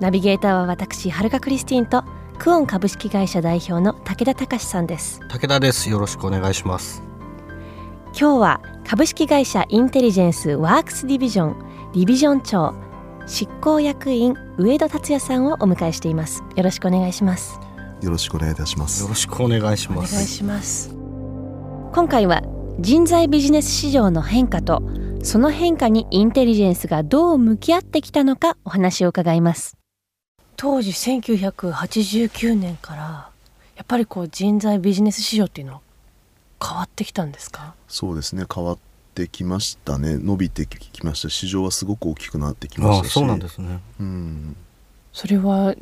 ナビゲーターは私はるかクリスティンとクオン株式会社代表の武田隆さんです。武田です。よろしくお願いします。今日は株式会社インテリジェンスワークスディビジョンディビジョン長執行役員上戸達也さんをお迎えしています。よろしくお願いします。よろしくお願いいたします。よろしくお願いしお願います。します今回は人材ビジネス市場の変化とその変化にインテリジェンスがどう向き合ってきたのかお話を伺います当時1989年からやっぱりこう人材ビジネス市場っていうのは変わってきたんですか？そうですね。変わってきましたね。伸びてきました。市場はすごく大きくなってきましたし。あそうなんですね。うん。それは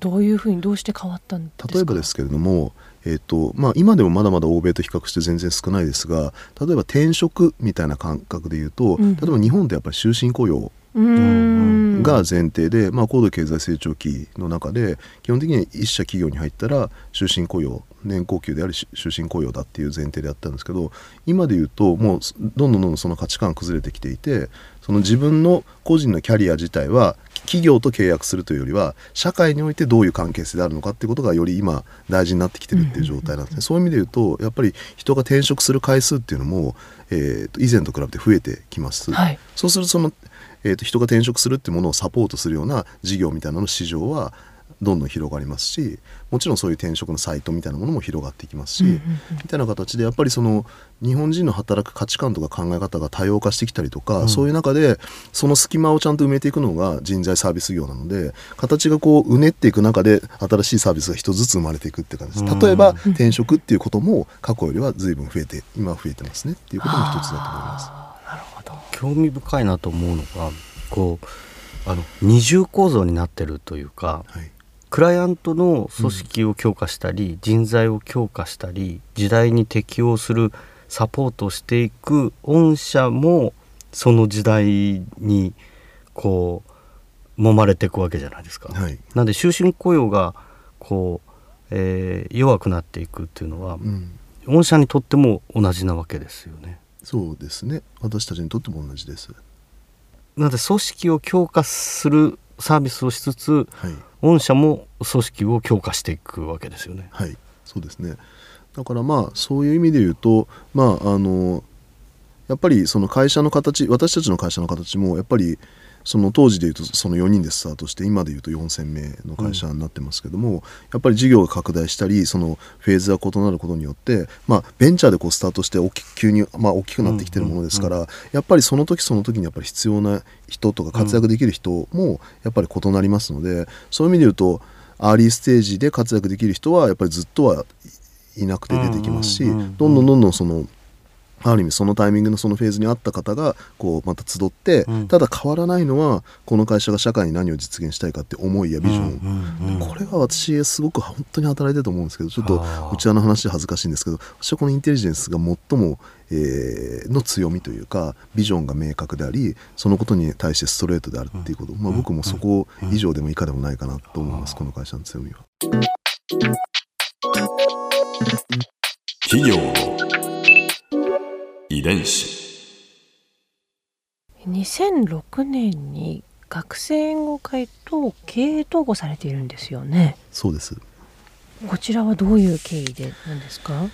どういうふうにどうして変わったんですか？例えばですけれども、えーとまあ、今でもまだまだ欧米と比較して全然少ないですが例えば転職みたいな感覚で言うと、うん。例えば日本ってやっぱり終身雇用。うーんが前提で、まあ、高度経済成長期の中で基本的には一社企業に入ったら終身雇用年功給であり終身雇用だっていう前提であったんですけど今で言うともうどんどんどんどんその価値観崩れてきていてその自分の個人のキャリア自体は企業と契約するというよりは社会においてどういう関係性であるのかっていうことがより今大事になってきてるっていう状態なんですね、そういう意味で言うとやっぱり人が転職する回数っていうのも、えーと以前と比べて増えてきます。はい。そうするとその、えー、と人が転職するってものをサポートするような事業みたいなのの市場はどんどん広がりますしもちろんそういう転職のサイトみたいなものも広がっていきますし、みたいな形でやっぱりその日本人の働く価値観とか考え方が多様化してきたりとか、うんそういう中でその隙間をちゃんと埋めていくのが人材サービス業なので形がこううねっていく中で新しいサービスが一つずつ生まれていくって感じです。うん例えば転職っていうことも過去よりは随分増えて今は増えてますねっていうことも一つだと思います。なるほど興味深いなと思うのがこうあの二重構造になってるというかはいクライアントの組織を強化したり、人材を強化したり時代に適応するサポートをしていく御社もその時代にこう揉まれていくわけじゃないですか。はい。なんで終身雇用がこう、えー弱くなっていくっていうのは、うん。御社にとっても同じなわけですよね。そうですね。私たちにとっても同じです。なので組織を強化するサービスをしつつはい。御社も組織を強化していくわけですよね。はい。そうですね。だからまあそういう意味で言うとまああのやっぱりその会社の形私たちの会社の形もやっぱりその当時でいうとその4人でスタートして今でいうと4,000名の会社になってますけども、やっぱり事業が拡大したりそのフェーズが異なることによって、まあ、ベンチャーでこうスタートして大きく急に、まあ、大きくなってきてるものですから、やっぱりその時その時にやっぱり必要な人とか活躍できる人もやっぱり異なりますので、そういう意味で言うとアーリーステージで活躍できる人はやっぱりずっとはいいなくて出てきますし、うんうんうんうん。どんどんどんどんそのある意味そのタイミングのそのフェーズにあった方がこうまた集って、うん。ただ変わらないのはこの会社が社会に何を実現したいかって思いやビジョン、うんうんうんこれは私すごく本当に働いてると思うんですけどちょっとあ。ー内輪の話で恥ずかしいんですけど私はこのインテリジェンスが最も、えーの強みというかビジョンが明確でありそのことに対してストレートであるっていうこと、まあ、僕もそこ以上でも以下でもないかなと思います、この会社の強みは。企業。の遺伝子。2006年に学生援護会と経営統合されているんですよね。そうです。こちらはどういう経緯でなんですか？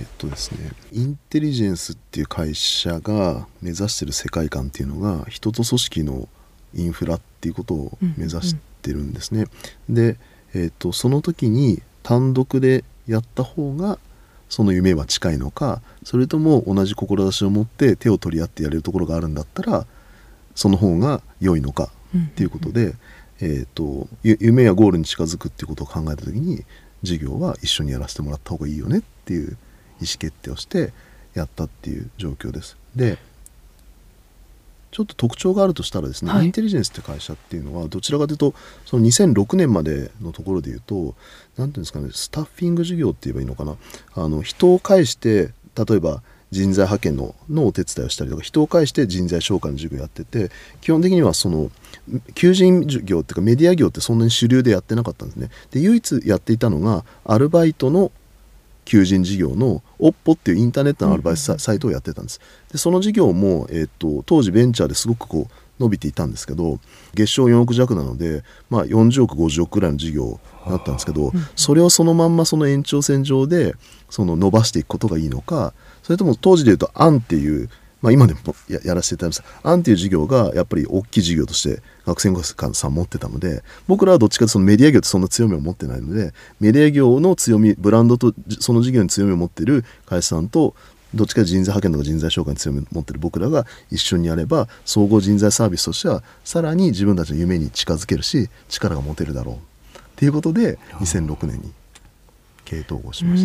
えっとですねインテリジェンスっていう会社が目指してる世界観っていうのが人と組織のインフラっていうことを目指してるんですね。で、えっとその時に単独でやった方がその夢は近いのかそれとも同じ志を持って手を取り合ってやれるところがあるんだったらその方が良いのかっていうことで、えー、とゆ夢やゴールに近づくっていうことを考えた時に事業は一緒にやらせてもらった方がいいよねっていう意思決定をしてやったっていう状況です。でちょっと特徴があるとしたらですね、はい。インテリジェンスって会社っていうのはどちらかというとその2006年までのところでいうと何ていうんですかねスタッフィング事業って言えばいいのかな。あの人を介して例えば人材派遣ののお手伝いをしたりとか人を介して人材紹介の授業をやってて基本的にはその求人業っていうかメディア業ってそんなに主流でやってなかったんですね。で唯一やっていたのがアルバイトの求人事業の OPPO っていうインターネットのアルバイトササイトをやってたんです。でその事業も、えっと当時ベンチャーですごくこう伸びていたんですけど月賞4億弱なので、まあ、40億50億くらいの事業だったんですけどそれをそのまんまその延長線上でその伸ばしていくことがいいのかそれとも当時でいうと「アン」っていうまあ、今でもややらせていただきます。アンっていう事業がやっぱり大きい事業として学生館さん持ってたので僕らはどっちかというとそのメディア業ってそんな強みを持ってないのでメディア業の強みブランドとじその事業に強みを持っている会社さんとどっちか人材派遣とか人材紹介に強みを持っている僕らが一緒にやれば総合人材サービスとしてはさらに自分たちの夢に近づけるし力が持てるだろうっていうことで2006年に経営統合しまし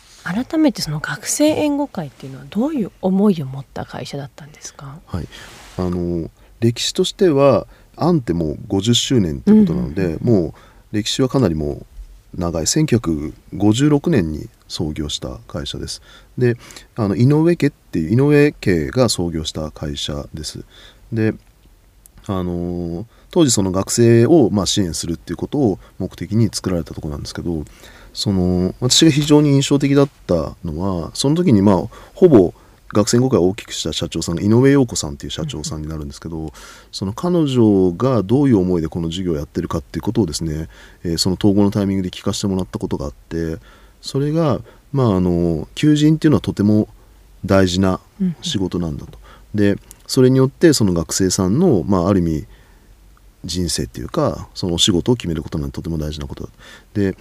た。うん改めてその学生援護会っていうのはどういう思いを持った会社だったんですか？はい、あの歴史としてはアンってもう50周年ということなので、もう歴史はかなりもう長い1956年に創業した会社です。であの井上家っていう井上家が創業した会社です。であの当時その学生をまあ支援するっていうことを目的に作られたところなんですけどその私が非常に印象的だったのはその時にまあほぼ学生誤解を大きくした社長さんが井上陽子さんっていう社長さんになるんですけど、その彼女がどういう思いでこの授業をやってるかっていうことをですね、えーその統合のタイミングで聞かせてもらったことがあってそれがまああの求人っていうのはとても大事な仕事なんだと。でそれによってその学生さんの、まあ、ある意味人生っていうかそのお仕事を決めることなんてとても大事なことだ。で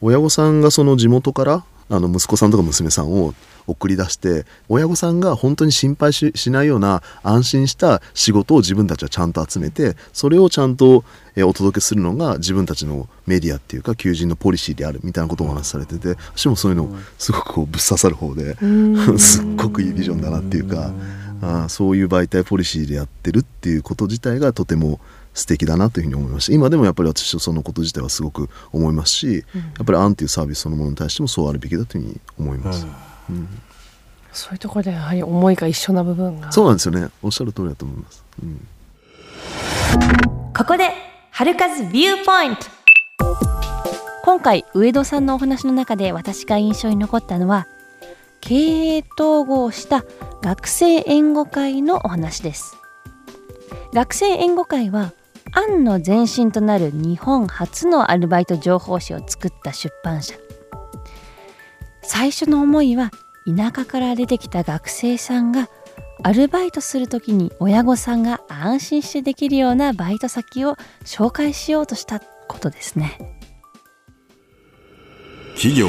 親御さんがその地元からあの息子さんとか娘さんを送り出して親御さんが本当に心配ししないような安心した仕事を自分たちはちゃんと集めてそれをちゃんとえーお届けするのが自分たちのメディアっていうか求人のポリシーであるみたいなことをお話しされてて私もそういうのすごくこうぶっ刺さる方で すっごくいいビジョンだなっていうかあーそういう媒体ポリシーでやってるっていうこと自体がとても素敵だなというふうに思いました。今でもやっぱり私はそのこと自体はすごく思いますし、やっぱりアンっていうサービスそのものに対してもそうあるべきだというふうに思います、そういうところでやはり思いが一緒な部分が。そうなんですよね。おっしゃる通りだと思います、うん。ここで春風ビューポイント。今回上戸さんのお話の中で私が印象に残ったのは経営統合した学生援護会のお話です。学生援護会は案の前身となる日本初のアルバイト情報誌を作った出版社。最初の思いは田舎から出てきた学生さんがアルバイトするときに親御さんが安心してできるようなバイト先を紹介しようとしたことですね。企業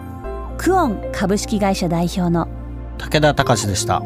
クオン株式会社代表の武田隆でした。